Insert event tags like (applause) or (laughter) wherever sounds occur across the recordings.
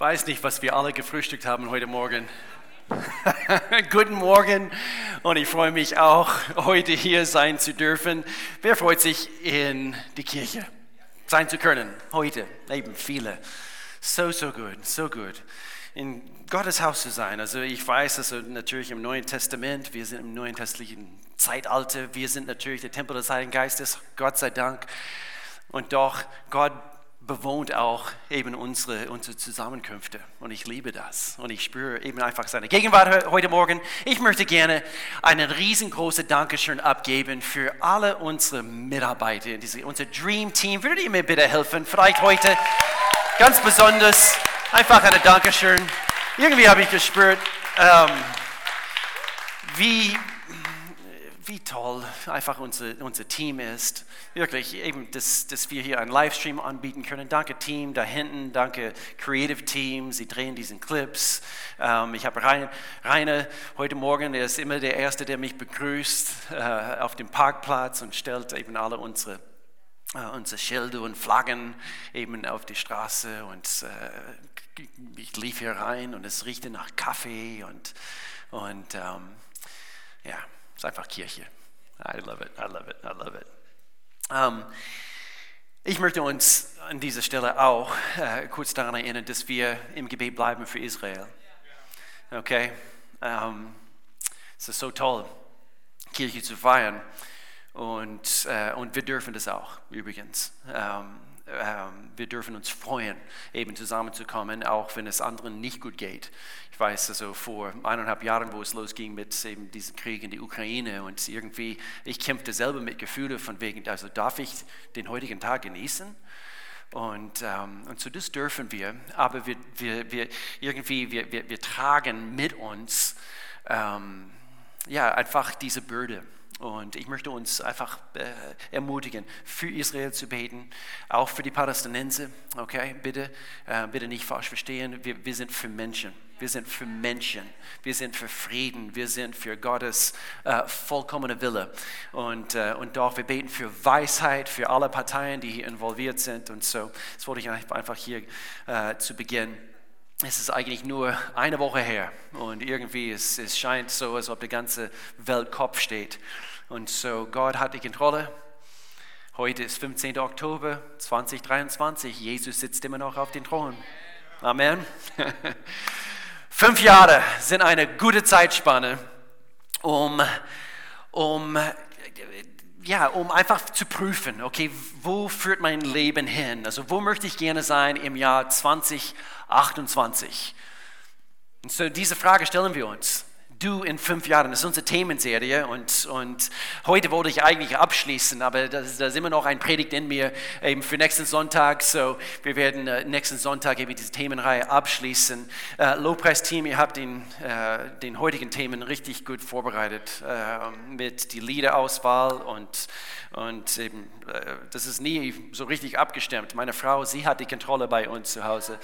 weiß nicht, was wir alle gefrühstückt haben heute Morgen. (laughs) Guten Morgen und ich freue mich auch, heute hier sein zu dürfen. Wer freut sich, in die Kirche sein zu können? Heute, eben viele. So, so gut, so gut. In Gottes Haus zu sein. Also ich weiß, also natürlich im Neuen Testament, wir sind im neuen testlichen Zeitalter, wir sind natürlich der Tempel des Heiligen Geistes, Gott sei Dank. Und doch, Gott bewohnt auch eben unsere, unsere Zusammenkünfte. Und ich liebe das. Und ich spüre eben einfach seine Gegenwart heute Morgen. Ich möchte gerne einen riesengroßen Dankeschön abgeben für alle unsere Mitarbeiter, diese, unser Dream Team. Würdet ihr mir bitte helfen? Vielleicht heute ganz besonders einfach ein Dankeschön. Irgendwie habe ich gespürt, ähm, wie wie toll einfach unser, unser Team ist. Wirklich, eben, dass, dass wir hier einen Livestream anbieten können. Danke Team da hinten, danke Creative Team, sie drehen diesen Clips. Ähm, ich habe Rainer, Rainer heute Morgen, er ist immer der Erste, der mich begrüßt äh, auf dem Parkplatz und stellt eben alle unsere Uh, unsere Schilder und Flaggen eben auf die Straße und uh, ich lief hier rein und es riechte nach Kaffee und, und ähm, ja, ist einfach Kirche. I love it, I love it, I love it. Um, ich möchte uns an dieser Stelle auch äh, kurz daran erinnern, dass wir im Gebet bleiben für Israel. Okay? Um, es ist so toll, Kirche zu feiern. Und, äh, und wir dürfen das auch, übrigens. Ähm, wir dürfen uns freuen, eben zusammenzukommen, auch wenn es anderen nicht gut geht. Ich weiß also vor eineinhalb Jahren, wo es losging mit eben diesem Krieg in die Ukraine und irgendwie, ich kämpfte selber mit Gefühlen von wegen, also darf ich den heutigen Tag genießen? Und, ähm, und so das dürfen wir, aber wir, wir, wir irgendwie, wir, wir, wir tragen mit uns ähm, ja, einfach diese Bürde. Und ich möchte uns einfach äh, ermutigen, für Israel zu beten, auch für die Palästinenser. Okay, bitte, äh, bitte nicht falsch verstehen. Wir, wir sind für Menschen. Wir sind für Menschen. Wir sind für Frieden. Wir sind für Gottes äh, vollkommene Wille. Und, äh, und doch, wir beten für Weisheit für alle Parteien, die hier involviert sind. Und so, das wollte ich einfach hier äh, zu Beginn es ist eigentlich nur eine Woche her und irgendwie es, es scheint so, als ob die ganze Welt Kopf steht. Und so, Gott hat die Kontrolle. Heute ist 15. Oktober 2023. Jesus sitzt immer noch auf dem Thron. Amen. (laughs) Fünf Jahre sind eine gute Zeitspanne, um, um ja, um einfach zu prüfen, okay, wo führt mein Leben hin? Also wo möchte ich gerne sein im Jahr 2028? Und so diese Frage stellen wir uns du in fünf Jahren. Das ist unsere Themenserie und, und heute wollte ich eigentlich abschließen, aber da ist immer noch ein Predigt in mir eben für nächsten Sonntag. So, wir werden äh, nächsten Sonntag eben diese Themenreihe abschließen. Äh, Lobpreisteam, ihr habt den, äh, den heutigen Themen richtig gut vorbereitet äh, mit die Liederauswahl und und eben, äh, das ist nie so richtig abgestimmt. Meine Frau, sie hat die Kontrolle bei uns zu Hause.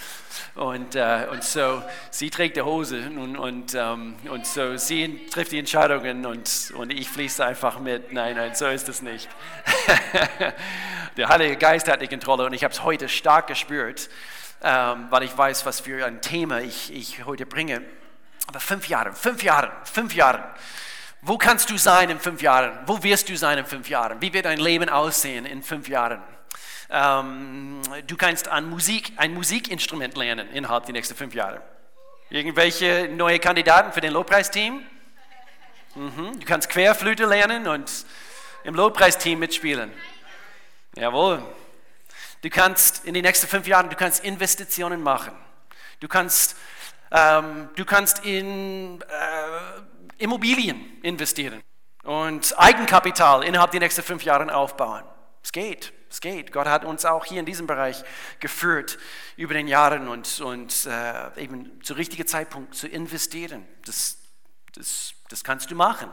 Und, äh, und so, sie trägt die Hose und, und, ähm, und so, sie trifft die Entscheidungen und, und ich fließe einfach mit. Nein, nein, so ist es nicht. (laughs) Der Heilige Geist hat die Kontrolle und ich habe es heute stark gespürt, ähm, weil ich weiß, was für ein Thema ich, ich heute bringe. Aber fünf Jahre, fünf Jahre, fünf Jahre. Wo kannst du sein in fünf Jahren? Wo wirst du sein in fünf Jahren? Wie wird dein Leben aussehen in fünf Jahren? Ähm, du kannst an Musik, ein Musikinstrument lernen innerhalb der nächsten fünf Jahre. Irgendwelche neue Kandidaten für den Lobpreisteam? Mhm. Du kannst Querflöte lernen und im Lobpreisteam mitspielen. Jawohl. Du kannst in den nächsten fünf Jahren, du kannst Investitionen machen. Du kannst, ähm, du kannst in äh, Immobilien investieren und Eigenkapital innerhalb der nächsten fünf Jahre aufbauen. Es geht, es geht. Gott hat uns auch hier in diesem Bereich geführt über den Jahren und, und äh, eben zu richtigen Zeitpunkt zu investieren. Das, das, das kannst du machen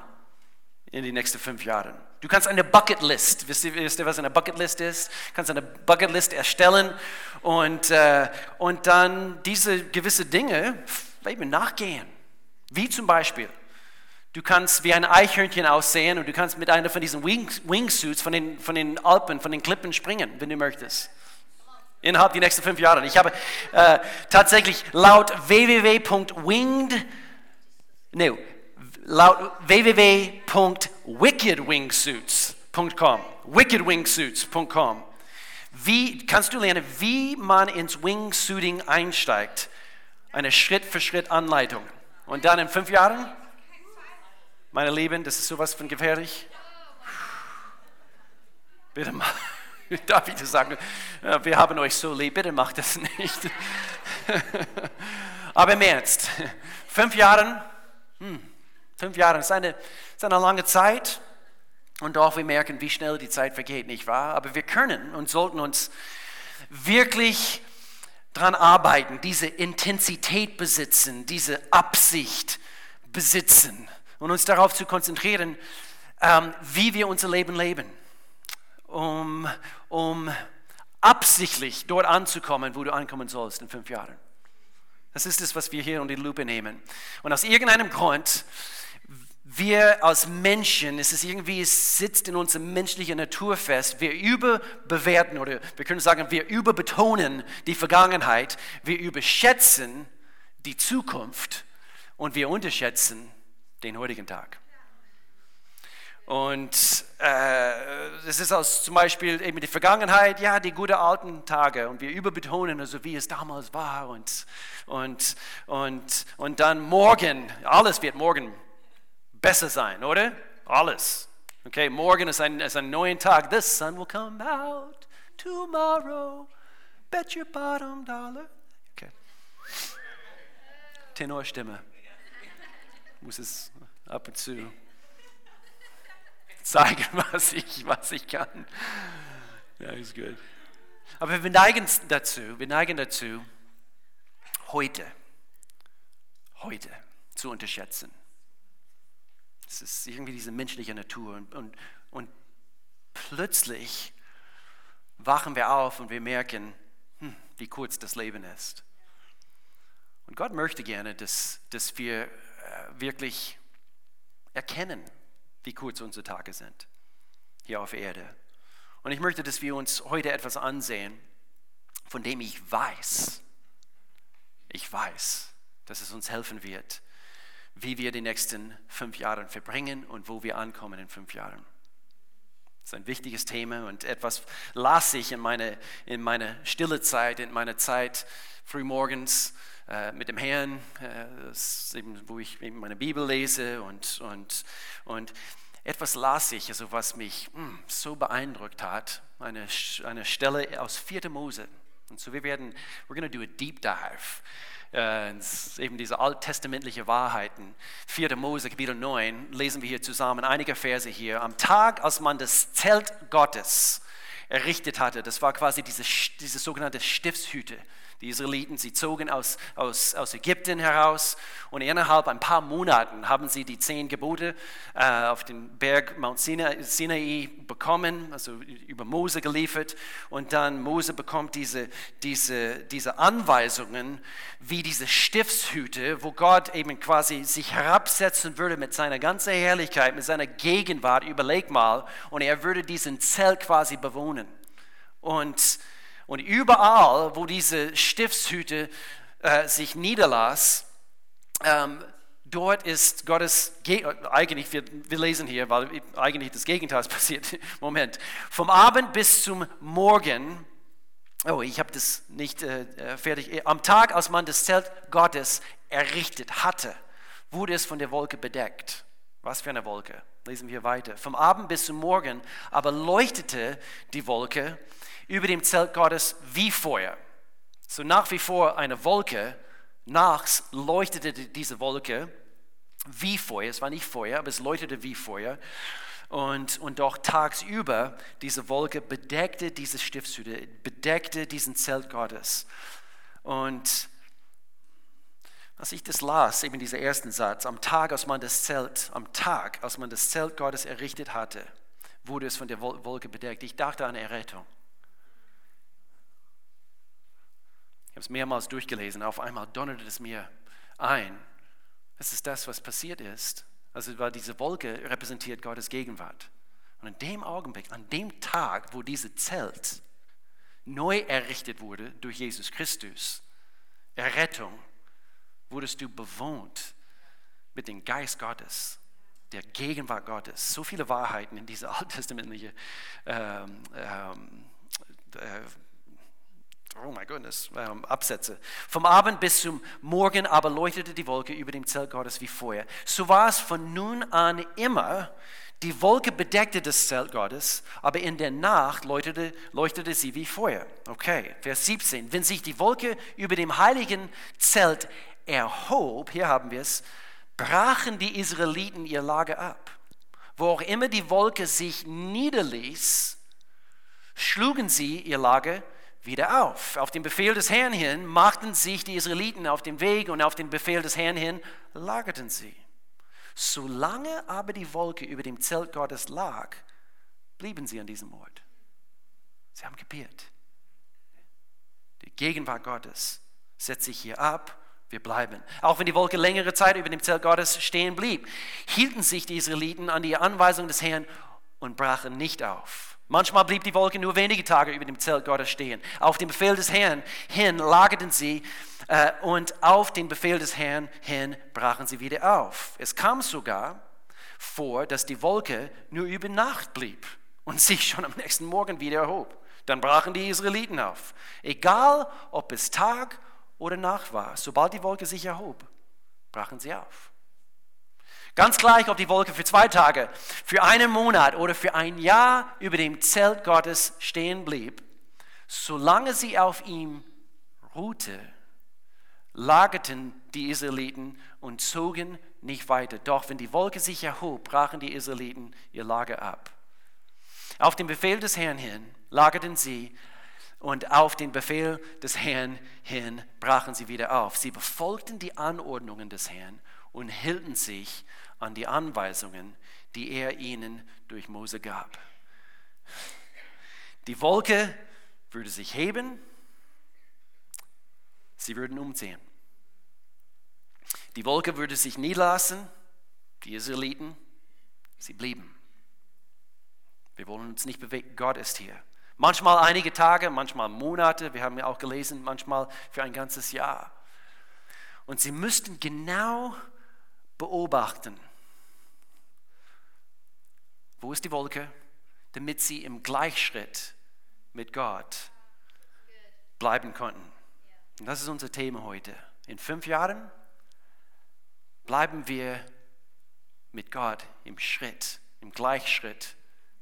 in den nächsten fünf Jahren. Du kannst eine Bucketlist, wisst ihr, wisst ihr was eine Bucketlist ist? Du kannst eine Bucketlist erstellen und, äh, und dann diese gewisse Dinge eben nachgehen. Wie zum Beispiel Du kannst wie ein Eichhörnchen aussehen und du kannst mit einer von diesen Wing, Wingsuits von den, von den Alpen, von den Klippen springen, wenn du möchtest. Innerhalb der nächsten fünf Jahre. Ich habe äh, tatsächlich laut www.winged, nee, laut www.wickedwingsuits.com, wickedwingsuits.com, wie kannst du lernen, wie man ins Wingsuiting einsteigt? Eine Schritt-für-Schritt-Anleitung. Und dann in fünf Jahren, meine Lieben, das ist sowas von gefährlich. Bitte mal, (laughs) darf ich das sagen? Wir haben euch so lieb, bitte macht das nicht. (laughs) Aber im Ernst, fünf Jahre, hm, fünf Jahre ist eine, ist eine lange Zeit. Und doch wir merken, wie schnell die Zeit vergeht, nicht wahr? Aber wir können und sollten uns wirklich daran arbeiten, diese Intensität besitzen, diese Absicht besitzen und uns darauf zu konzentrieren, ähm, wie wir unser Leben leben, um, um absichtlich dort anzukommen, wo du ankommen sollst in fünf Jahren. Das ist es, was wir hier unter die Lupe nehmen. Und aus irgendeinem Grund wir als Menschen, es ist irgendwie, es sitzt in unserer menschlichen Natur fest, wir überbewerten oder wir können sagen, wir überbetonen die Vergangenheit, wir überschätzen die Zukunft und wir unterschätzen den heutigen Tag. Und äh, das ist aus zum Beispiel eben die Vergangenheit, ja, die guten alten Tage und wir überbetonen, also wie es damals war und, und, und, und dann morgen, alles wird morgen besser sein, oder? Alles. Okay, morgen ist ein, ist ein neuer Tag. The sun will come out tomorrow. Bet your bottom dollar. Okay. Tenorstimme. Muss es ab und zu zeigen, (laughs) was ich, was ich kann. Ja, ist gut. Aber wir neigen dazu, wir neigen dazu, heute, heute zu unterschätzen. Es ist irgendwie diese menschliche Natur. Und, und, und plötzlich wachen wir auf und wir merken, hm, wie kurz das Leben ist. Und Gott möchte gerne, dass, dass wir wirklich erkennen, wie kurz unsere Tage sind hier auf Erde. Und ich möchte, dass wir uns heute etwas ansehen, von dem ich weiß, ich weiß, dass es uns helfen wird, wie wir die nächsten fünf Jahre verbringen und wo wir ankommen in fünf Jahren. Das ist ein wichtiges Thema und etwas las ich in meine, in meine stille Zeit, in meiner Zeit frühmorgens äh, mit dem Herrn, äh, eben, wo ich eben meine Bibel lese und, und, und etwas las ich, also was mich mh, hm, so beeindruckt hat, eine, eine Stelle aus 4. Mose. Und so wir werden, we're going to do a deep dive äh, eben diese alttestamentliche Wahrheiten. 4. Mose, Kapitel 9, lesen wir hier zusammen einige Verse hier. Am Tag, als man das Zelt Gottes errichtet hatte, das war quasi diese, diese sogenannte Stiftshüte, die Israeliten, sie zogen aus, aus, aus Ägypten heraus und innerhalb ein paar Monaten haben sie die zehn Gebote äh, auf den Berg Mount Sinai, bekommen, also über Mose geliefert. Und dann Mose bekommt diese, diese, diese Anweisungen, wie diese Stiftshüte, wo Gott eben quasi sich herabsetzen würde mit seiner ganzen Herrlichkeit, mit seiner Gegenwart, überleg mal, und er würde diesen Zelt quasi bewohnen. Und und überall, wo diese Stiftshüte äh, sich niederlas, ähm, dort ist Gottes, eigentlich, wir, wir, lesen hier, weil eigentlich das Gegenteil (laughs) passiert. Moment. Vom Abend bis zum Morgen, oh, ich habe das nicht äh, äh, fertig, am Tag, als man das Zelt Gottes errichtet hatte, wurde es von der Wolke bedeckt. Was für eine Wolke? Lesen wir weiter. Vom Abend bis zum Morgen aber leuchtete die Wolke über dem Zelt Gottes wie Feuer. So nach wie vor eine Wolke, nachts leuchtete diese Wolke wie Feuer. Es war nicht Feuer, aber es leuchtete wie Feuer. Und, und doch tagsüber, diese Wolke bedeckte diese Stiftshütte, bedeckte diesen Zelt Gottes. Und als ich das las, eben dieser ersten Satz, am Tag, als man das Zelt, am Tag, als man das Zelt Gottes errichtet hatte, wurde es von der Wolke bedeckt. Ich dachte an Errettung. Ich habe es mehrmals durchgelesen. Auf einmal donnerte es mir ein. Das ist das, was passiert ist. Also war diese Wolke repräsentiert Gottes Gegenwart. Und in dem Augenblick, an dem Tag, wo diese Zelt neu errichtet wurde durch Jesus Christus, Errettung, wurdest du bewohnt mit dem Geist Gottes, der Gegenwart Gottes. So viele Wahrheiten in dieser (laughs) alttestamentlichen ähm, ähm, äh, oh mein Gott, ähm, Absätze. Vom Abend bis zum Morgen aber leuchtete die Wolke über dem Zelt Gottes wie Feuer. So war es von nun an immer. Die Wolke bedeckte das Zelt Gottes, aber in der Nacht leuchtete, leuchtete sie wie Feuer. Okay, Vers 17. Wenn sich die Wolke über dem heiligen Zelt erhob, hier haben wir es, brachen die Israeliten ihr Lager ab. Wo auch immer die Wolke sich niederließ, schlugen sie ihr Lager wieder auf. Auf den Befehl des Herrn hin machten sich die Israeliten auf den Weg und auf den Befehl des Herrn hin lagerten sie. Solange aber die Wolke über dem Zelt Gottes lag, blieben sie an diesem Ort. Sie haben gebiert. Die Gegenwart Gottes setzt sich hier ab wir bleiben. Auch wenn die Wolke längere Zeit über dem Zelt Gottes stehen blieb, hielten sich die Israeliten an die Anweisung des Herrn und brachen nicht auf. Manchmal blieb die Wolke nur wenige Tage über dem Zelt Gottes stehen. Auf den Befehl des Herrn hin lagerten sie äh, und auf den Befehl des Herrn hin brachen sie wieder auf. Es kam sogar vor, dass die Wolke nur über Nacht blieb und sich schon am nächsten Morgen wieder erhob. Dann brachen die Israeliten auf. Egal, ob es Tag oder Nacht war. Sobald die Wolke sich erhob, brachen sie auf. Ganz gleich, ob die Wolke für zwei Tage, für einen Monat oder für ein Jahr über dem Zelt Gottes stehen blieb, solange sie auf ihm ruhte, lagerten die Israeliten und zogen nicht weiter. Doch wenn die Wolke sich erhob, brachen die Israeliten ihr Lager ab. Auf den Befehl des Herrn hin lagerten sie und auf den Befehl des Herrn hin brachen sie wieder auf. Sie befolgten die Anordnungen des Herrn und hielten sich an die Anweisungen, die er ihnen durch Mose gab. Die Wolke würde sich heben, sie würden umziehen. Die Wolke würde sich niederlassen, die Israeliten, sie blieben. Wir wollen uns nicht bewegen, Gott ist hier. Manchmal einige Tage, manchmal Monate, wir haben ja auch gelesen, manchmal für ein ganzes Jahr. Und sie müssten genau beobachten, wo ist die Wolke, damit sie im Gleichschritt mit Gott bleiben konnten. Und das ist unser Thema heute. In fünf Jahren bleiben wir mit Gott im Schritt, im Gleichschritt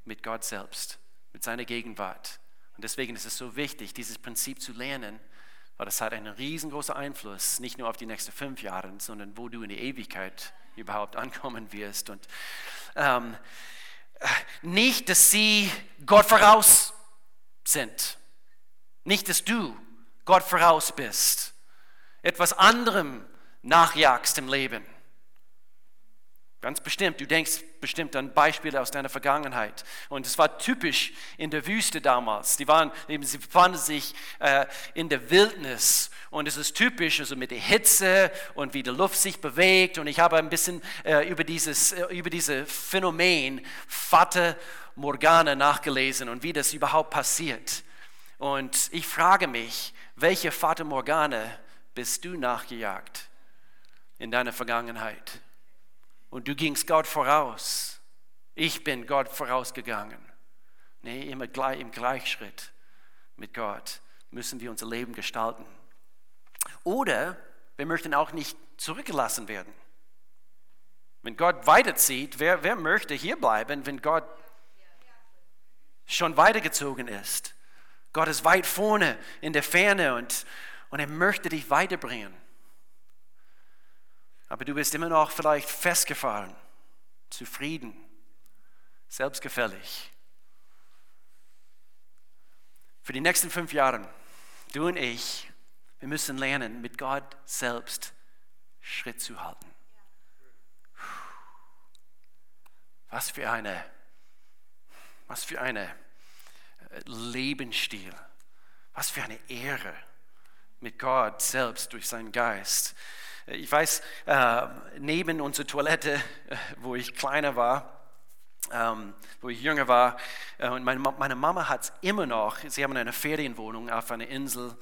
mit Gott selbst mit seiner Gegenwart. Und deswegen ist es so wichtig, dieses Prinzip zu lernen, weil das hat einen riesengroßen Einfluss, nicht nur auf die nächsten fünf Jahre, sondern wo du in die Ewigkeit überhaupt ankommen wirst. Und ähm, nicht, dass sie Gott voraus sind. Nicht, dass du Gott voraus bist. Etwas anderem nachjagst im Leben. Ganz bestimmt. Du denkst bestimmt an Beispiele aus deiner Vergangenheit. Und es war typisch in der Wüste damals. Die waren, eben, sie befanden sich äh, in der Wildnis. Und es ist typisch, also mit der Hitze und wie die Luft sich bewegt. Und ich habe ein bisschen äh, über dieses äh, über diese Phänomen Fata Morgana nachgelesen und wie das überhaupt passiert. Und ich frage mich, welche Fata Morgana bist du nachgejagt in deiner Vergangenheit? Und du gingst Gott voraus. Ich bin Gott vorausgegangen. Nee, immer gleich, im Gleichschritt mit Gott müssen wir unser Leben gestalten. Oder wir möchten auch nicht zurückgelassen werden. Wenn Gott weiterzieht, wer, wer möchte hier bleiben, wenn Gott schon weitergezogen ist? Gott ist weit vorne in der Ferne und, und er möchte dich weiterbringen aber du bist immer noch vielleicht festgefahren, zufrieden, selbstgefällig. Für die nächsten fünf Jahre, du und ich, wir müssen lernen, mit Gott selbst Schritt zu halten. Was für eine, was für eine äh, Lebensstil, was für eine Ehre mit Gott selbst durch seinen Geist. Ich weiß, äh, neben unserer Toilette, äh, wo ich kleiner war, ähm, wo ich jünger war. Äh, und meine, Mama hat es immer noch. Sie haben eine Ferienwohnung auf einer Insel,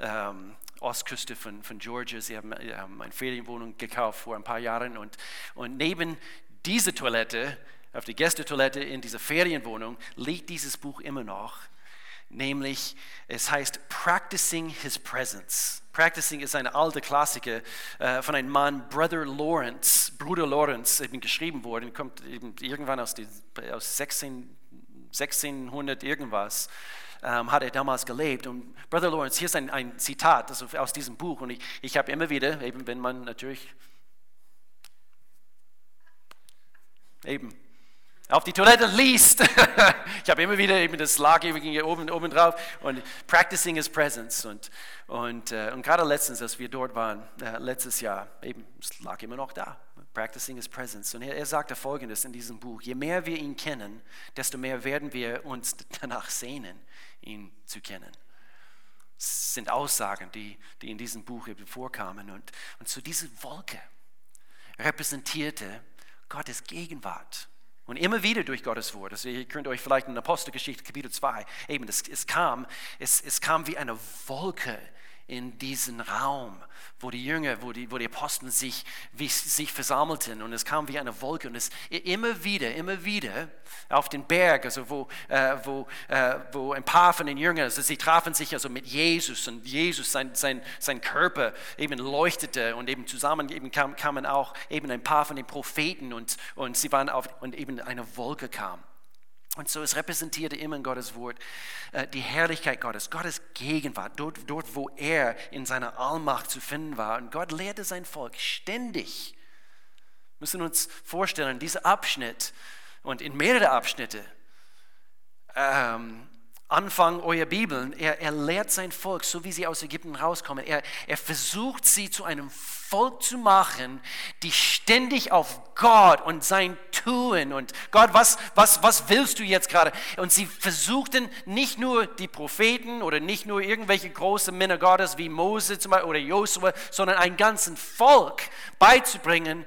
ähm, Ostküste von, von Georgia. Sie haben, haben eine Ferienwohnung gekauft vor ein paar Jahren. Und, und neben dieser Toilette, auf der Gästetoilette in dieser Ferienwohnung, liegt dieses Buch immer noch nämlich es heißt Practicing His Presence. Practicing ist eine alte Klassiker äh, von einem Mann, Brother Lawrence, Bruder Lawrence, eben geschrieben worden, kommt eben irgendwann aus, die, aus 16, 1600 irgendwas. Ähm, hat er damals gelebt. Und Brother Lawrence, hier ist ein, ein Zitat also aus diesem Buch. Und ich, ich habe immer wieder, eben wenn man natürlich eben auf die Toilette liest. (laughs) ich habe immer wieder eben das lag hier oben, oben drauf und practicing his presence. Und, und, äh, und gerade letztens, als wir dort waren, äh, letztes Jahr, eben, es lag immer noch da. Practicing his presence. Und er, er sagte folgendes in diesem Buch: Je mehr wir ihn kennen, desto mehr werden wir uns danach sehnen, ihn zu kennen. Das sind Aussagen, die, die in diesem Buch vorkamen. Und, und so diese Wolke repräsentierte Gottes Gegenwart. Und immer wieder durch Gottes Wort, also ihr könnt euch vielleicht in Apostelgeschichte Kapitel 2, eben, es, es, kam, es, es kam wie eine Wolke in diesen Raum, wo die Jünger, wo die, wo die Apostel sich, wie, sich versammelten und es kam wie eine Wolke und es immer wieder, immer wieder auf den Berg, also wo, äh, wo, äh, wo ein paar von den Jüngern, also sie trafen sich also mit Jesus und Jesus, sein, sein, sein Körper eben leuchtete und eben zusammen eben kam, kamen auch eben ein paar von den Propheten und, und sie waren auf, und eben eine Wolke kam. Und so, es repräsentierte immer in Gottes Wort äh, die Herrlichkeit Gottes, Gottes Gegenwart, dort, dort, wo er in seiner Allmacht zu finden war. Und Gott lehrte sein Volk ständig. Wir müssen uns vorstellen, dieser Abschnitt und in mehrere Abschnitte, ähm, Anfang eurer Bibeln, er, er lehrt sein Volk, so wie sie aus Ägypten rauskommen. Er, er versucht sie zu einem Volk zu machen, die ständig auf Gott und sein Tun und Gott, was, was, was willst du jetzt gerade? Und sie versuchten nicht nur die Propheten oder nicht nur irgendwelche großen Männer Gottes wie Mose zum Beispiel oder Josua, sondern ein ganzes Volk beizubringen.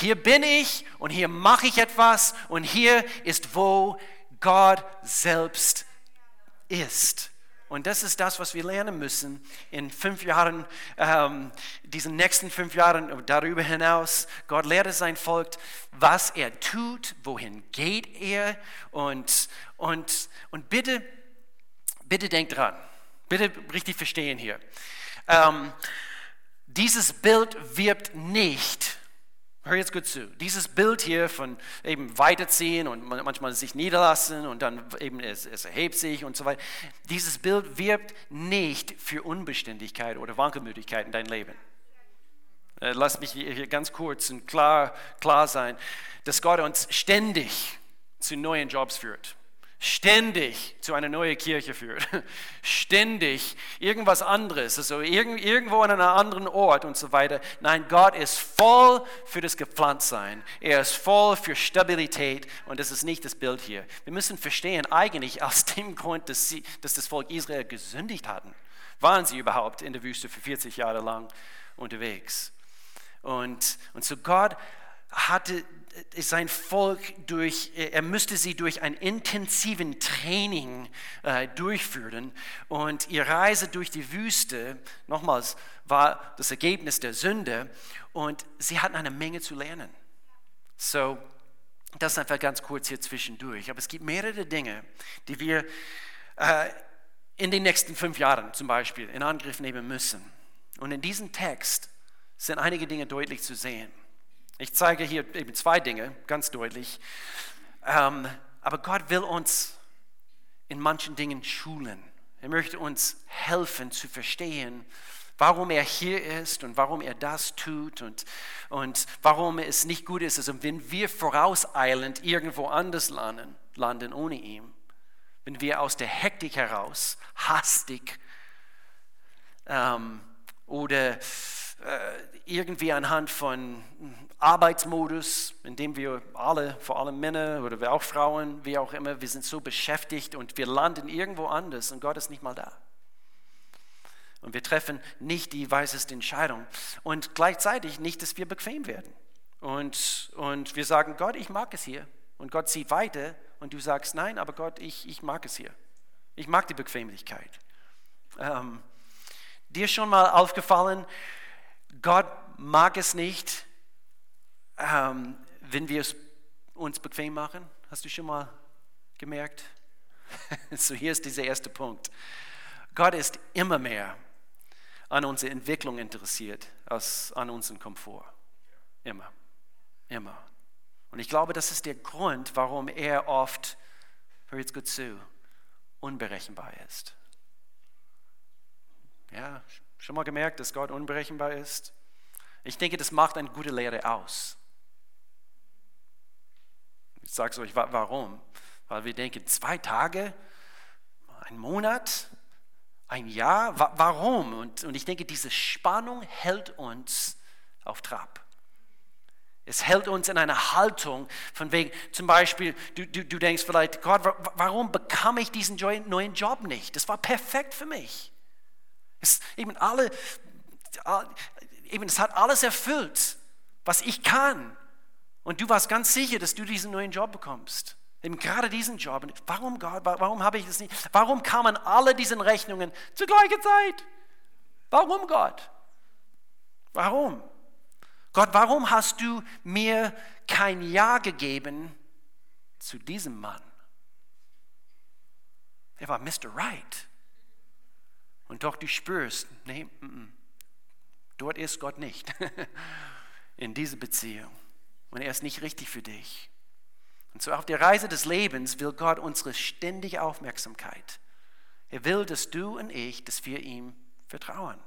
Hier bin ich und hier mache ich etwas und hier ist, wo Gott selbst ist. Und das ist das, was wir lernen müssen in fünf Jahren, ähm, diesen nächsten fünf Jahren darüber hinaus. Gott lehrt sein Volk, was er tut, wohin geht er. Und, und, und bitte, bitte denkt dran, bitte richtig verstehen hier. Ähm, dieses Bild wirbt nicht Hör jetzt gut zu. Dieses Bild hier von eben weiterziehen und manchmal sich niederlassen und dann eben es, es erhebt sich und so weiter. Dieses Bild wirbt nicht für Unbeständigkeit oder Wankelmütigkeit in dein Leben. Äh, lass mich hier ganz kurz und klar, klar sein, dass Gott uns ständig zu neuen Jobs führt ständig zu einer neuen Kirche führt, (laughs) ständig irgendwas anderes, also irgendwo an einem anderen Ort und so weiter. Nein, Gott ist voll für das Gepflanztsein. Er ist voll für Stabilität und das ist nicht das Bild hier. Wir müssen verstehen, eigentlich aus dem Grund, dass, sie, dass das Volk Israel gesündigt hatten, waren sie überhaupt in der Wüste für 40 Jahre lang unterwegs. Und, und so Gott hatte sein Volk durch, er müsste sie durch ein intensiven Training äh, durchführen. Und ihre Reise durch die Wüste, nochmals, war das Ergebnis der Sünde. Und sie hatten eine Menge zu lernen. So, das einfach ganz kurz hier zwischendurch. Aber es gibt mehrere Dinge, die wir äh, in den nächsten fünf Jahren zum Beispiel in Angriff nehmen müssen. Und in diesem Text sind einige Dinge deutlich zu sehen. Ich zeige hier eben zwei Dinge, ganz deutlich. Ähm, aber Gott will uns in manchen Dingen schulen. Er möchte uns helfen zu verstehen, warum er hier ist und warum er das tut und, und warum es nicht gut ist, also wenn wir vorauseilend irgendwo anders landen, landen ohne ihn. Wenn wir aus der Hektik heraus hastig ähm, oder äh, irgendwie anhand von Arbeitsmodus, in dem wir alle, vor allem Männer oder auch Frauen, wie auch immer, wir sind so beschäftigt und wir landen irgendwo anders und Gott ist nicht mal da. Und wir treffen nicht die weiseste Entscheidung und gleichzeitig nicht, dass wir bequem werden. Und, und wir sagen, Gott, ich mag es hier Und Gott zieht weiter und du sagst, nein, aber Gott, ich, ich mag es hier. Ich mag die Bequemlichkeit. Ähm, dir schon mal aufgefallen, Gott mag es nicht, ähm, wenn wir es uns bequem machen. Hast du schon mal gemerkt? (laughs) so hier ist dieser erste Punkt. Gott ist immer mehr an unsere Entwicklung interessiert als an unseren Komfort. Immer. Immer. Und ich glaube, das ist der Grund, warum er oft, hör jetzt gut zu, unberechenbar ist. Ja, schon mal gemerkt, dass Gott unberechenbar ist? Ich denke, das macht eine gute Lehre aus. Ich sage es euch, warum? Weil wir denken, zwei Tage, ein Monat, ein Jahr, warum? Und, und ich denke, diese Spannung hält uns auf Trab. Es hält uns in einer Haltung von wegen, zum Beispiel, du, du, du denkst vielleicht, Gott, warum bekam ich diesen neuen Job nicht? Das war perfekt für mich. Es, eben alle, eben, es hat alles erfüllt, was ich kann. Und du warst ganz sicher, dass du diesen neuen Job bekommst. Eben gerade diesen Job. Warum, Gott, warum habe ich das nicht? Warum kamen alle diese Rechnungen zur gleichen Zeit? Warum, Gott? Warum? Gott, warum hast du mir kein Ja gegeben zu diesem Mann? Er war Mr. Right. Und doch du spürst, nee, m -m, dort ist Gott nicht. (laughs) In dieser Beziehung. Und er ist nicht richtig für dich. Und so auf der Reise des Lebens will Gott unsere ständige Aufmerksamkeit. Er will, dass du und ich, dass wir ihm vertrauen.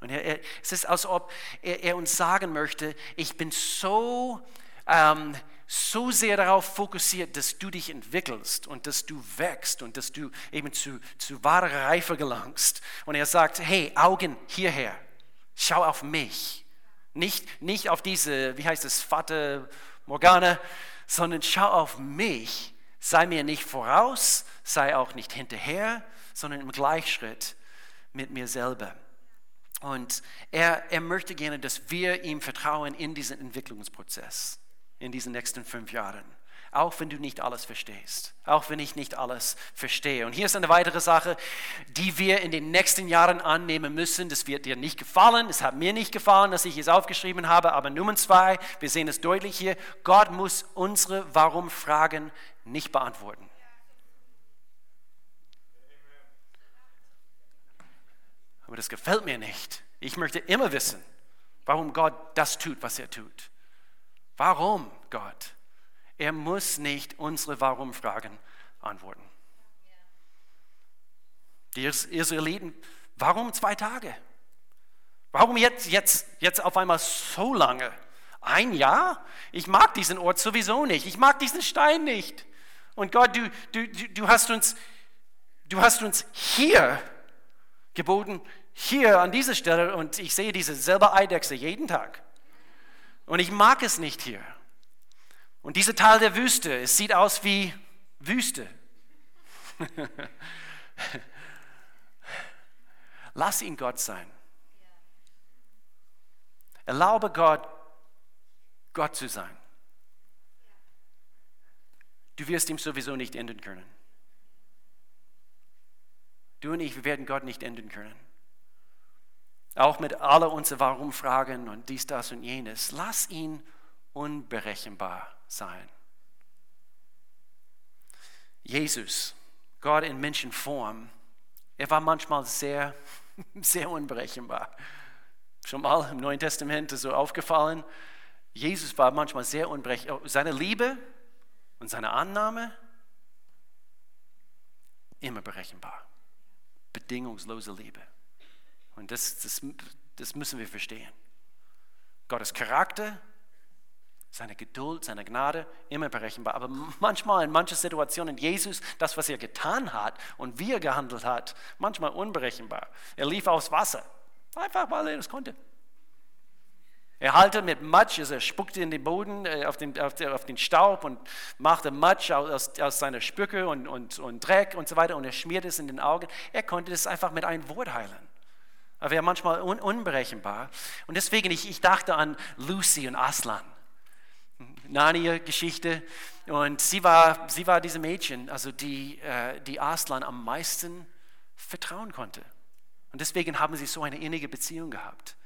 Und er, er, es ist, als ob er, er, uns sagen möchte, ich bin so, ähm, so sehr darauf fokussiert, dass du dich entwickelst und dass du wächst und dass du eben zu, zu wahrer Reife gelangst. Und er sagt, hey, Augen hierher, schau auf mich. Nicht, nicht auf diese, wie heißt es, Vater Morgana, sondern schau auf mich. Sei mir nicht voraus, sei auch nicht hinterher, sondern im Gleichschritt mit mir selber. Und er, er möchte gerne, dass wir ihm vertrauen in diesen Entwicklungsprozess, in diesen nächsten fünf Jahren. Auch wenn du nicht alles verstehst, auch wenn ich nicht alles verstehe. Und hier ist eine weitere Sache, die wir in den nächsten Jahren annehmen müssen. Das wird dir nicht gefallen. Es hat mir nicht gefallen, dass ich es aufgeschrieben habe. Aber Nummer zwei, wir sehen es deutlich hier, Gott muss unsere Warum-Fragen nicht beantworten. Aber das gefällt mir nicht. Ich möchte immer wissen, warum Gott das tut, was er tut. Warum Gott? Er muss nicht unsere Warum-Fragen antworten. Die Israeliten, warum zwei Tage? Warum jetzt, jetzt, jetzt auf einmal so lange? Ein Jahr? Ich mag diesen Ort sowieso nicht. Ich mag diesen Stein nicht. Und Gott, du, du, du, hast, uns, du hast uns hier geboten, hier an dieser Stelle und ich sehe diese selbe Eidechse jeden Tag. Und ich mag es nicht hier. Und dieser Teil der Wüste, es sieht aus wie Wüste. (laughs) Lass ihn Gott sein. Erlaube Gott, Gott zu sein. Du wirst ihm sowieso nicht enden können. Du und ich, wir werden Gott nicht enden können. Auch mit aller unseren Warum-Fragen und dies, das und jenes. Lass ihn unberechenbar sein. Jesus, Gott in Menschenform, er war manchmal sehr, (laughs) sehr unberechenbar. Schon mal im Neuen Testament so aufgefallen. Jesus war manchmal sehr unberechenbar. Seine Liebe und seine Annahme, immer berechenbar. Bedingungslose Liebe. Und das, das, das müssen wir verstehen. Gottes Charakter, seine Geduld, seine Gnade, immer berechenbar. Aber manchmal in manchen Situationen, Jesus, das, was er getan hat und wie er gehandelt hat, manchmal unberechenbar. Er lief aufs Wasser, einfach weil er das konnte. Er halte mit Matsch, also er spuckte in den Boden, äh, auf den, auf, den, auf den Staub und machte Matsch aus, aus seiner Spücke und, und, und Dreck und so weiter und er schmierte es in den Augen. Er konnte das einfach mit einem Wort heilen. Aber er manchmal un unberechenbar. Und deswegen, ich, ich dachte an Lucy und Aslan. Narnia-Geschichte. Und sie war, sie war diese Mädchen, also die, äh, die Aslan am meisten vertrauen konnte. Und deswegen haben sie so eine innige Beziehung gehabt.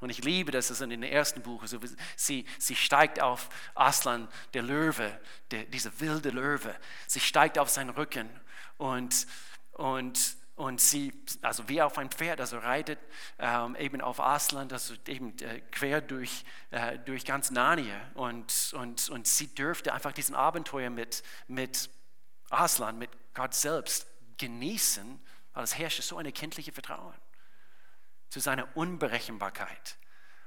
Und ich liebe das, dass in den ersten Buch, also sie, sie steigt auf Aslan, der Löwe, der, dieser wilde Löwe. Sie steigt auf seinen Rücken und, und, und sie, also wie auf ein Pferd, also reitet ähm, eben auf Aslan, also eben äh, quer durch, äh, durch ganz Narnia. Und, und, und sie dürfte einfach diesen Abenteuer mit, mit Aslan, mit Gott selbst genießen, weil es herrschte so eine kindliche Vertrauen zu seiner Unberechenbarkeit.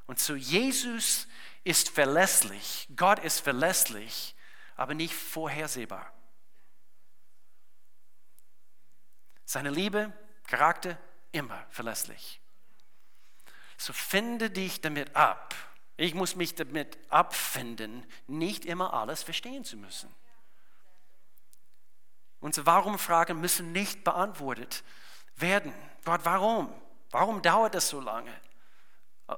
Und zu Jesus ist verlässlich, Gott ist verlässlich, aber nicht vorhersehbar. Seine Liebe, Charakter, immer verlässlich. So finde dich damit ab. Ich muss mich damit abfinden, nicht immer alles verstehen zu müssen. Unsere Warum-Fragen müssen nicht beantwortet werden. Gott, warum? Warum dauert das so lange?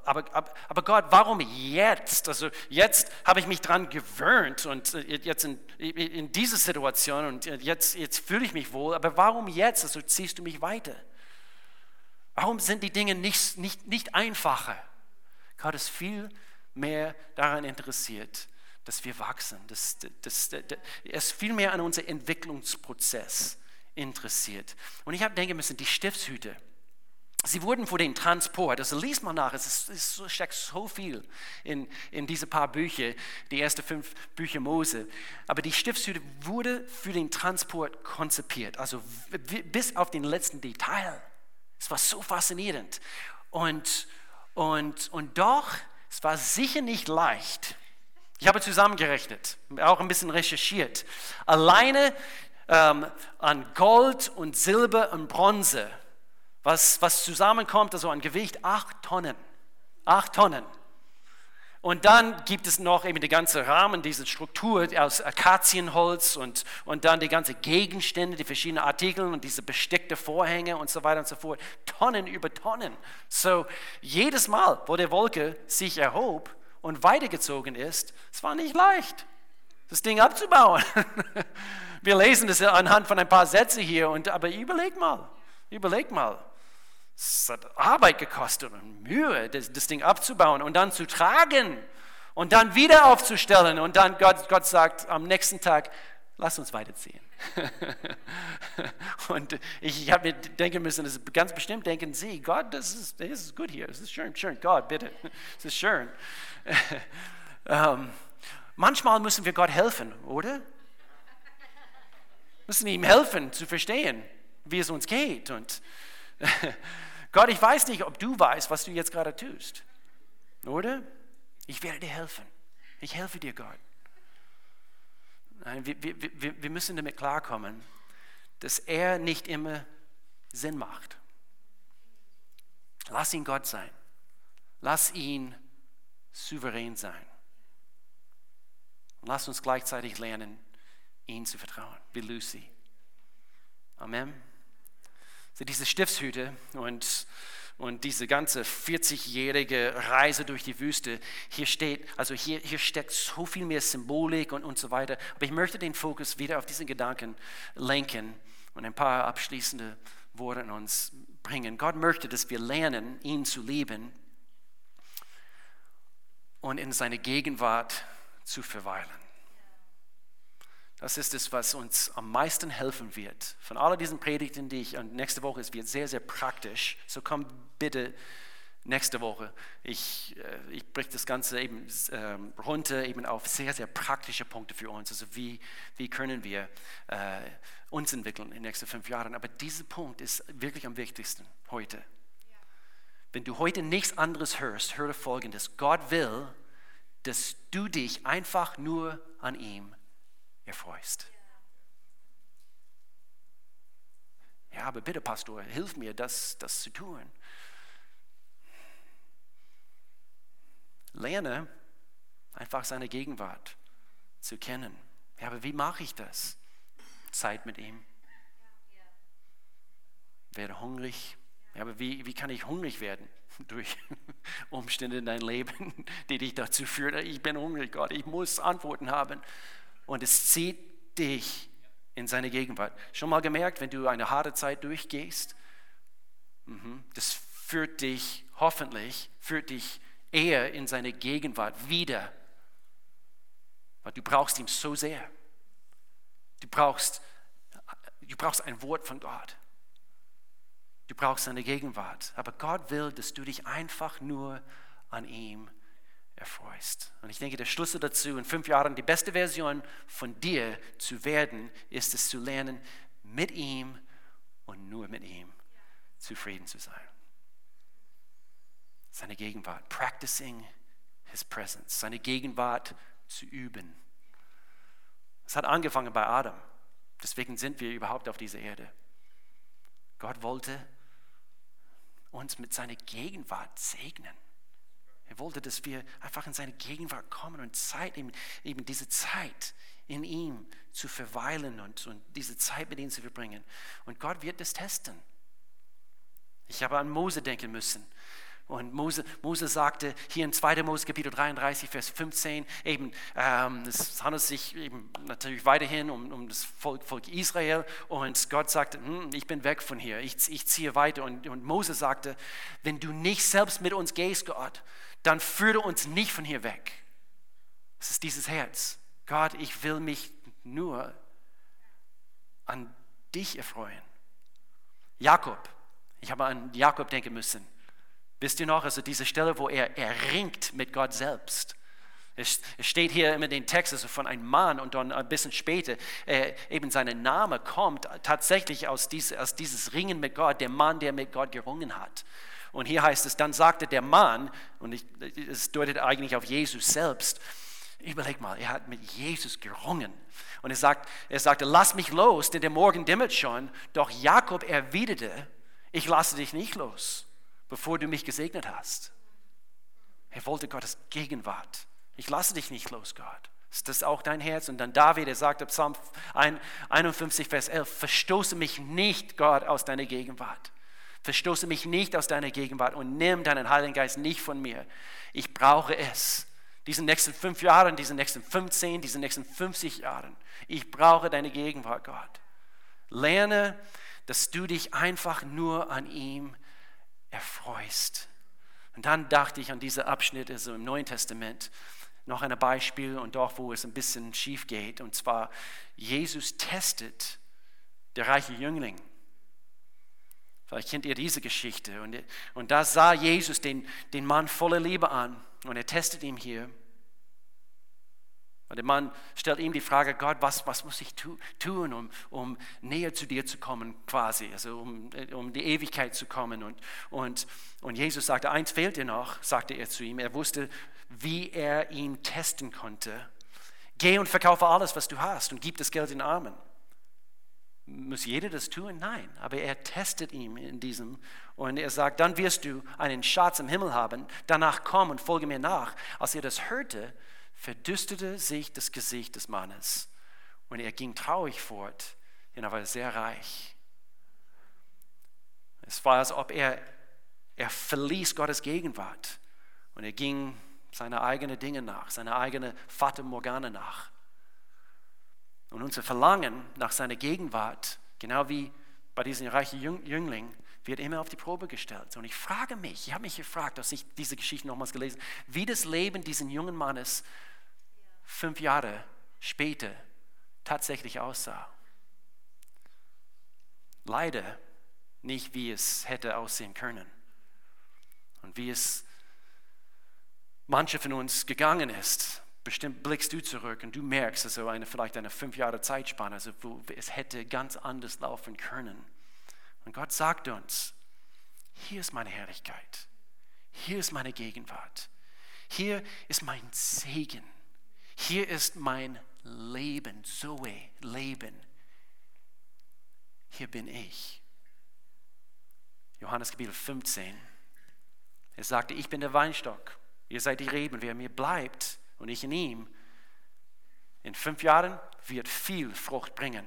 Aber, aber, aber, Gott, warum jetzt? Also jetzt habe ich mich daran gewöhnt und äh, jetzt in, in dieser Situation und jetzt, jetzt fühle ich mich wohl, aber warum jetzt? Also ziehst du mich weiter? Warum sind die Dinge nicht, nicht, nicht einfacher? Gott ist viel mehr daran interessiert, dass wir wachsen. Das, das, das, er ist viel mehr an unserem Entwicklungsprozess interessiert. Und ich habe denken müssen, die Stiftshüte, Sie wurden vor den Transport, also liest mal nach, es, ist, es steckt so viel in, in diese paar Bücher, die ersten fünf Bücher Mose. Aber die Stiftshütte wurde für den Transport konzipiert, also bis auf den letzten Detail. Es war so faszinierend. Und, und, und doch, es war sicher nicht leicht. Ich habe zusammengerechnet, auch ein bisschen recherchiert. Alleine ähm, an Gold und Silber und Bronze was, was zusammenkommt, also an Gewicht, acht Tonnen. Acht Tonnen. Und dann gibt es noch eben die ganze Rahmen, diese Struktur aus Akazienholz und, und dann die ganzen Gegenstände, die verschiedenen Artikel und diese bestickte Vorhänge und so weiter und so fort. Tonnen über Tonnen. So jedes Mal, wo der Wolke sich erhob und weitergezogen ist, es war nicht leicht, das Ding abzubauen. (laughs) Wir lesen das anhand von ein paar Sätzen hier, und, aber überleg mal, überleg mal. Es hat Arbeit gekostet und Mühe, das, das, Ding abzubauen und dann zu tragen und dann wieder aufzustellen. Und dann Gott, Gott sagt am nächsten Tag, lass uns weiterziehen. (laughs) und ich, habe mir denken müssen, das ganz bestimmt denken Sie, Gott, das ist, das ist gut hier, das ist schön, schön, Gott, bitte, (laughs) das ist schön. (laughs) ähm, manchmal müssen wir Gott helfen, oder? Müssen ihm helfen zu verstehen, wie es uns geht und (laughs) Gott, ich weiß nicht, ob du weißt, was du jetzt gerade tust. Oder? Ich werde dir helfen. Ich helfe dir, Gott. Nein, wir, wir, wir müssen damit klarkommen, dass er nicht immer Sinn macht. Lass ihn Gott sein. Lass ihn souverän sein. lass uns gleichzeitig lernen, ihn zu vertrauen, wie Lucy. Amen diese Stiftshüte und, und diese ganze 40-jährige Reise durch die Wüste, hier steht, also hier, hier steckt so viel mehr Symbolik und, und so weiter. Aber ich möchte den Fokus wieder auf diesen Gedanken lenken und ein paar abschließende Worte an uns bringen. Gott möchte, dass wir lernen, ihn zu lieben und in seine Gegenwart zu verweilen. Das ist es, was uns am meisten helfen wird. Von all diesen Predigten, die ich, und nächste Woche, es wird sehr, sehr praktisch. So komm bitte nächste Woche. Ich, äh, ich breche das Ganze eben ähm, runter, eben auf sehr, sehr praktische Punkte für uns. Also wie, wie können wir äh, uns entwickeln in den nächsten fünf Jahren. Aber dieser Punkt ist wirklich am wichtigsten heute. Wenn du heute nichts anderes hörst, höre folgendes. Gott will, dass du dich einfach nur an ihm erfreust. Ja, aber bitte, Pastor, hilf mir, das, das zu tun. Lerne einfach seine Gegenwart zu kennen. Ja, aber wie mache ich das? Zeit mit ihm. Werde hungrig. Ja, aber wie, wie kann ich hungrig werden? (laughs) Durch Umstände in deinem Leben, (laughs) die dich dazu führen, ich bin hungrig, Gott, ich muss Antworten haben. Und es zieht dich in seine Gegenwart. Schon mal gemerkt, wenn du eine harte Zeit durchgehst, mhm, das führt dich hoffentlich, führt dich eher in seine Gegenwart wieder. Weil du brauchst ihn so sehr. Du brauchst, du brauchst ein Wort von Gott. Du brauchst seine Gegenwart. Aber Gott will, dass du dich einfach nur an ihm erfreust. Und ich denke, der Schlüssel dazu, in fünf Jahren die beste Version von dir zu werden, ist es zu lernen, mit ihm und nur mit ihm zufrieden zu sein. Seine Gegenwart, practicing his presence, seine Gegenwart zu üben. Es hat angefangen bei Adam. Deswegen sind wir überhaupt auf dieser Erde. Gott wollte uns mit seiner Gegenwart segnen. Er wollte, dass wir einfach in seine Gegenwart kommen und Zeit, eben, diese Zeit in ihm zu verweilen und, und diese Zeit mit ihm zu verbringen. Und Gott wird das testen. Ich habe an Mose denken müssen. Und Mose, Mose sagte hier in 2. Mose Kapitel 33, Vers 15, eben, ähm, es handelt sich eben natürlich weiterhin um, um das Volk, Volk Israel. Und Gott sagte, hm, ich bin weg von hier, ich, ich ziehe weiter. Und, und Mose sagte, wenn du nicht selbst mit uns gehst, Gott, dann führe uns nicht von hier weg. Es ist dieses Herz. Gott, ich will mich nur an dich erfreuen. Jakob, ich habe an Jakob denken müssen. Wisst ihr noch, also diese Stelle, wo er, er ringt mit Gott selbst. Es steht hier immer den Text also von einem Mann und dann ein bisschen später, äh, eben sein Name kommt tatsächlich aus, dies, aus dieses Ringen mit Gott, der Mann, der mit Gott gerungen hat. Und hier heißt es, dann sagte der Mann, und es deutet eigentlich auf Jesus selbst, überleg mal, er hat mit Jesus gerungen. Und er, sagt, er sagte, lass mich los, denn der Morgen dämmert schon. Doch Jakob erwiderte, ich lasse dich nicht los bevor du mich gesegnet hast. Er wollte Gottes Gegenwart. Ich lasse dich nicht los, Gott. Ist das auch dein Herz? Und dann David, er sagt ab Psalm 51, Vers 11, verstoße mich nicht, Gott, aus deiner Gegenwart. Verstoße mich nicht aus deiner Gegenwart und nimm deinen Heiligen Geist nicht von mir. Ich brauche es. Diesen nächsten fünf Jahren, diesen nächsten 15, diesen nächsten 50 Jahren. Ich brauche deine Gegenwart, Gott. Lerne, dass du dich einfach nur an ihm erfreust. Und dann dachte ich an diese Abschnitte so im Neuen Testament, noch ein Beispiel und doch, wo es ein bisschen schief geht. Und zwar, Jesus testet der reiche Jüngling. Vielleicht kennt ihr diese Geschichte. Und, und da sah Jesus den, den Mann voller Liebe an und er testet ihn hier. Und der Mann stellt ihm die Frage, Gott, was, was muss ich tu, tun, um, um näher zu dir zu kommen, quasi, also um, um die Ewigkeit zu kommen. Und, und, und Jesus sagte, eins fehlt dir noch, sagte er zu ihm. Er wusste, wie er ihn testen konnte. Geh und verkaufe alles, was du hast und gib das Geld den Armen. Muss jeder das tun? Nein, aber er testet ihn in diesem und er sagt, dann wirst du einen Schatz im Himmel haben, danach komm und folge mir nach. Als er das hörte, verdüsterte sich das Gesicht des Mannes und er ging traurig fort, denn er war sehr reich. Es war, als ob er, er verließ Gottes Gegenwart und er ging seine eigenen Dinge nach, seine eigene Fata Morgana nach. Und unser Verlangen nach seiner Gegenwart, genau wie bei diesem reichen Jüngling, wird immer auf die Probe gestellt. Und ich frage mich, ich habe mich gefragt, als ich diese Geschichte nochmals gelesen habe, wie das Leben dieses jungen Mannes fünf Jahre später tatsächlich aussah. Leider nicht, wie es hätte aussehen können und wie es manche von uns gegangen ist. Bestimmt blickst du zurück und du merkst, also eine, vielleicht eine fünf Jahre Zeitspanne, also wo es hätte ganz anders laufen können. Und Gott sagt uns, hier ist meine Herrlichkeit, hier ist meine Gegenwart, hier ist mein Segen. Hier ist mein Leben, Zoe, Leben. Hier bin ich. Johannes Kapitel 15. Er sagte, ich bin der Weinstock, ihr seid die Reben, wer mir bleibt und ich in ihm, in fünf Jahren wird viel Frucht bringen.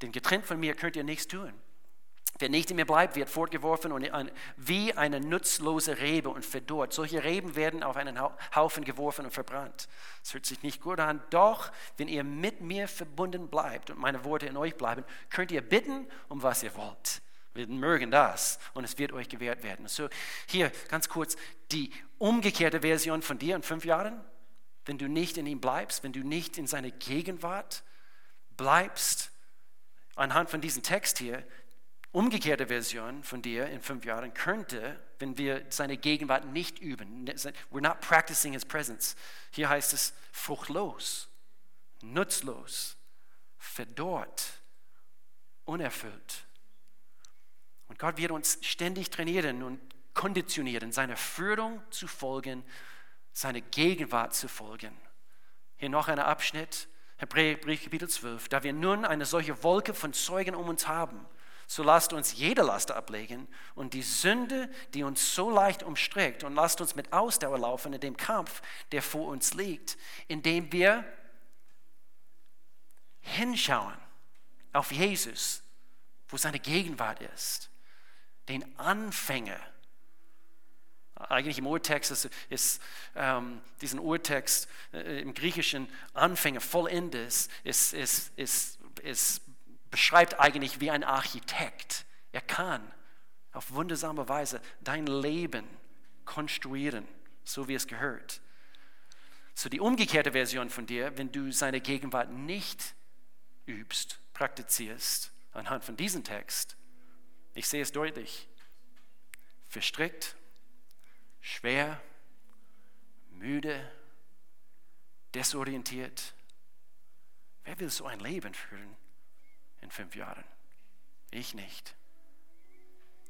Denn getrennt von mir könnt ihr nichts tun. Wer nicht in mir bleibt, wird fortgeworfen und wie eine nutzlose Rebe und verdorrt. Solche Reben werden auf einen Haufen geworfen und verbrannt. Das hört sich nicht gut an. Doch, wenn ihr mit mir verbunden bleibt und meine Worte in euch bleiben, könnt ihr bitten, um was ihr wollt. Wir mögen das und es wird euch gewährt werden. So, hier ganz kurz die umgekehrte Version von dir in fünf Jahren. Wenn du nicht in ihm bleibst, wenn du nicht in seiner Gegenwart bleibst, anhand von diesem Text hier, umgekehrte Version von dir in fünf Jahren könnte, wenn wir seine Gegenwart nicht üben, we're not practicing his presence. Hier heißt es fruchtlos, nutzlos, verdorrt, unerfüllt. Und Gott wird uns ständig trainieren und konditionieren, seiner Führung zu folgen, seine Gegenwart zu folgen. Hier noch ein Abschnitt, Hebräerbrief Kapitel 12. Da wir nun eine solche Wolke von Zeugen um uns haben, so lasst uns jede Last ablegen und die Sünde, die uns so leicht umstrickt, und lasst uns mit Ausdauer laufen in dem Kampf, der vor uns liegt, indem wir hinschauen auf Jesus, wo seine Gegenwart ist, den Anfänger. Eigentlich im Urtext ist, ist ähm, diesen Urtext äh, im Griechischen Anfänger vollendes ist, ist, ist, ist beschreibt eigentlich wie ein Architekt. Er kann auf wundersame Weise dein Leben konstruieren, so wie es gehört. So die umgekehrte Version von dir, wenn du seine Gegenwart nicht übst, praktizierst, anhand von diesem Text, ich sehe es deutlich, verstrickt, schwer, müde, desorientiert. Wer will so ein Leben führen? in fünf Jahren. Ich nicht.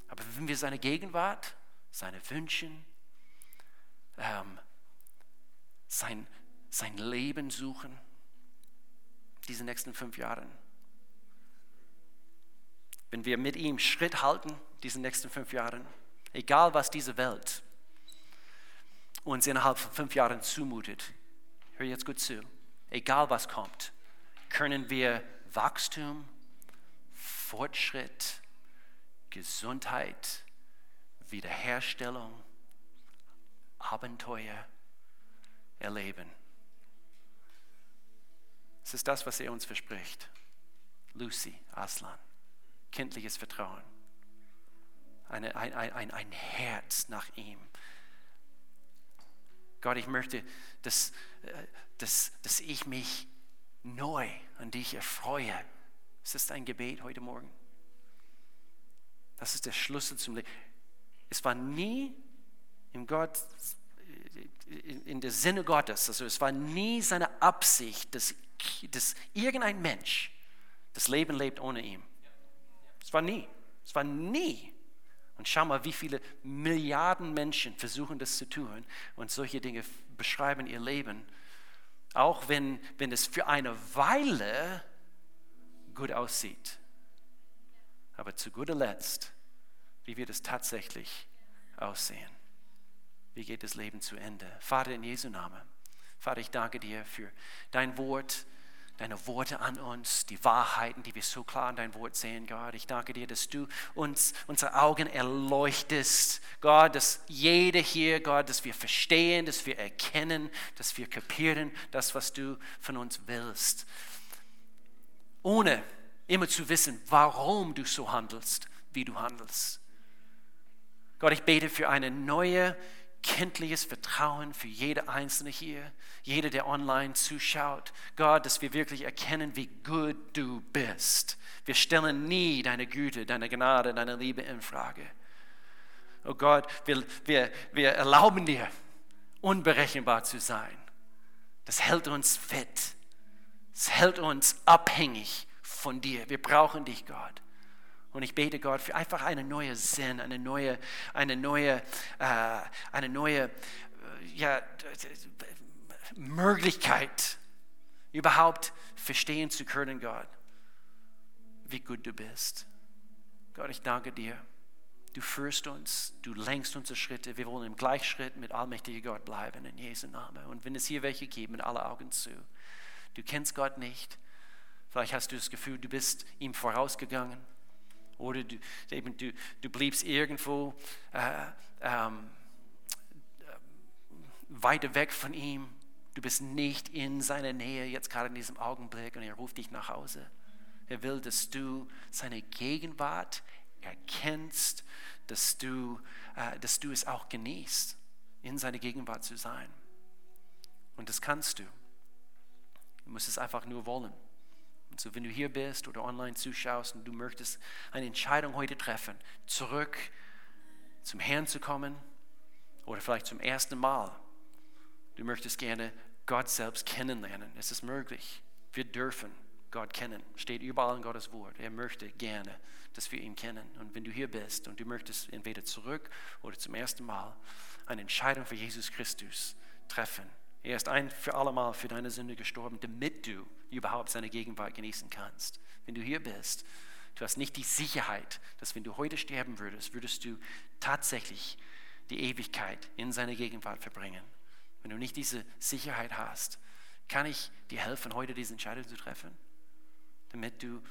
Aber wenn wir seine Gegenwart, seine Wünsche, ähm, sein, sein Leben suchen, diese nächsten fünf Jahren, wenn wir mit ihm Schritt halten, diese nächsten fünf Jahren, egal was diese Welt uns innerhalb von fünf Jahren zumutet, hör jetzt gut zu, egal was kommt, können wir Wachstum Fortschritt, Gesundheit, Wiederherstellung, Abenteuer erleben. Es ist das, was er uns verspricht. Lucy, Aslan, kindliches Vertrauen, eine, ein, ein, ein Herz nach ihm. Gott, ich möchte, dass, äh, dass, dass ich mich neu an dich erfreue ist das dein Gebet heute Morgen? Das ist der Schlüssel zum Leben. Es war nie im Gott, in der Sinne Gottes, also es war nie seine Absicht, dass, dass irgendein Mensch das Leben lebt ohne ihn. Es war nie. Es war nie. Und schau mal, wie viele Milliarden Menschen versuchen das zu tun und solche Dinge beschreiben ihr Leben. Auch wenn, wenn es für eine Weile gut aussieht. Aber zu guter Letzt, wie wird es tatsächlich aussehen? Wie geht das Leben zu Ende? Vater, in Jesu Namen. Vater, ich danke dir für dein Wort, deine Worte an uns, die Wahrheiten, die wir so klar in dein Wort sehen, Gott. Ich danke dir, dass du uns unsere Augen erleuchtest, Gott, dass jeder hier, Gott, dass wir verstehen, dass wir erkennen, dass wir kapieren, das, was du von uns willst ohne immer zu wissen, warum du so handelst, wie du handelst. Gott, ich bete für ein neues kindliches Vertrauen für jede Einzelne hier, jeder, der online zuschaut. Gott, dass wir wirklich erkennen, wie gut du bist. Wir stellen nie deine Güte, deine Gnade, deine Liebe in Frage. Oh Gott, wir, wir, wir erlauben dir, unberechenbar zu sein. Das hält uns fit. Es hält uns abhängig von dir. Wir brauchen dich, Gott. Und ich bete Gott für einfach eine neue Sinn, eine neue, eine neue, äh, eine neue äh, ja, Möglichkeit, überhaupt verstehen zu können, Gott, wie gut du bist. Gott, ich danke dir. Du führst uns, du lenkst unsere Schritte. Wir wollen im Gleichschritt mit allmächtiger Gott bleiben, in Jesu Namen. Und wenn es hier welche gibt, mit alle Augen zu. Du kennst Gott nicht. Vielleicht hast du das Gefühl, du bist ihm vorausgegangen oder du, eben, du, du bliebst irgendwo äh, ähm, weiter weg von ihm. Du bist nicht in seiner Nähe jetzt gerade in diesem Augenblick und er ruft dich nach Hause. Er will, dass du seine Gegenwart erkennst, dass du, äh, dass du es auch genießt, in seiner Gegenwart zu sein. Und das kannst du. Du musst es einfach nur wollen. Und so, wenn du hier bist oder online zuschaust und du möchtest eine Entscheidung heute treffen, zurück zum Herrn zu kommen oder vielleicht zum ersten Mal, du möchtest gerne Gott selbst kennenlernen, es ist möglich. Wir dürfen Gott kennen. Steht überall in Gottes Wort. Er möchte gerne, dass wir ihn kennen. Und wenn du hier bist und du möchtest entweder zurück oder zum ersten Mal eine Entscheidung für Jesus Christus treffen, er ist ein für allemal für deine Sünde gestorben, damit du überhaupt seine Gegenwart genießen kannst. Wenn du hier bist, du hast nicht die Sicherheit, dass wenn du heute sterben würdest, würdest du tatsächlich die Ewigkeit in seiner Gegenwart verbringen. Wenn du nicht diese Sicherheit hast, kann ich dir helfen, heute diese Entscheidung zu treffen? damit du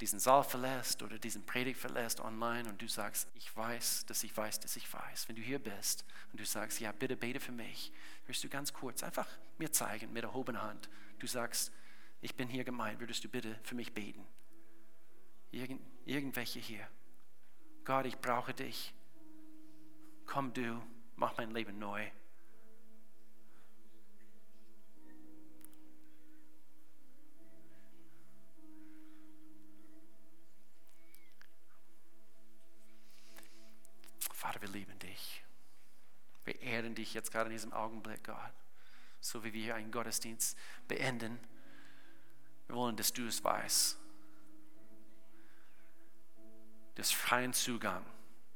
diesen Saal verlässt oder diesen Predigt verlässt online und du sagst, ich weiß, dass ich weiß, dass ich weiß. Wenn du hier bist und du sagst, ja, bitte bete für mich, wirst du ganz kurz einfach mir zeigen mit erhobener Hand. Du sagst, ich bin hier gemeint, würdest du bitte für mich beten? Irgend, irgendwelche hier. Gott, ich brauche dich. Komm du, mach mein Leben neu. Vater, wir lieben dich. Wir ehren dich jetzt gerade in diesem Augenblick, Gott. So wie wir hier einen Gottesdienst beenden. Wir wollen, dass du es weißt. Das freien Zugang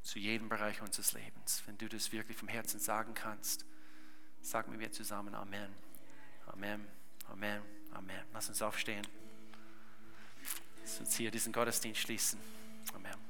zu jedem Bereich unseres Lebens. Wenn du das wirklich vom Herzen sagen kannst, sag mit mir zusammen Amen. Amen. Amen. Amen. Lass uns aufstehen. Lass uns hier diesen Gottesdienst schließen. Amen.